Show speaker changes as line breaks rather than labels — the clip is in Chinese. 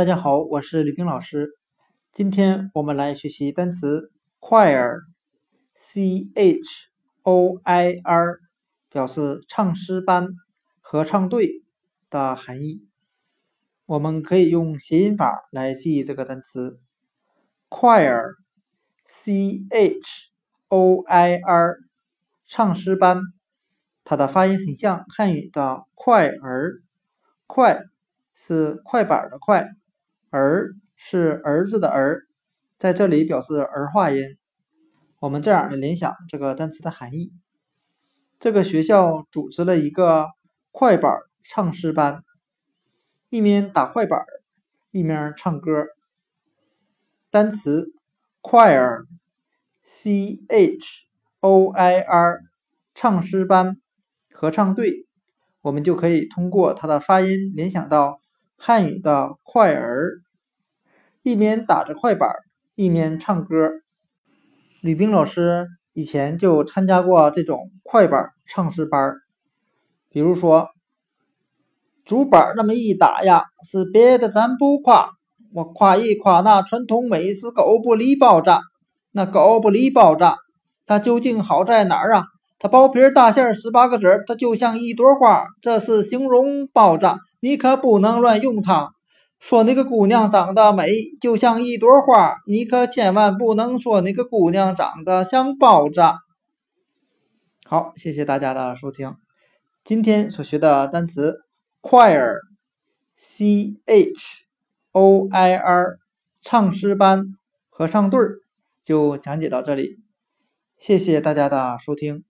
大家好，我是李冰老师。今天我们来学习单词 choir，c h o i r，表示唱诗班、合唱队的含义。我们可以用谐音法来记忆这个单词 choir，c h o i r，唱诗班。它的发音很像汉语的快儿，快是快板的快。儿是儿子的儿，在这里表示儿化音。我们这样来联想这个单词的含义：这个学校组织了一个快板唱诗班，一面打快板，一面唱歌。单词 choir，c h o i r，唱诗班、合唱队，我们就可以通过它的发音联想到。汉语的快儿，一边打着快板，一边唱歌。吕冰老师以前就参加过这种快板唱诗班比如说，竹板那么一打呀，是别的咱不夸，我夸一夸那传统美食狗不理包子。那狗不理包子，它究竟好在哪儿啊？它包皮大馅儿十八个褶，它就像一朵花，这是形容包子。你可不能乱用它。说那个姑娘长得美，就像一朵花，你可千万不能说那个姑娘长得像包子。好，谢谢大家的收听。今天所学的单词 choir，c h o i r，唱诗班、合唱队儿，就讲解到这里。谢谢大家的收听。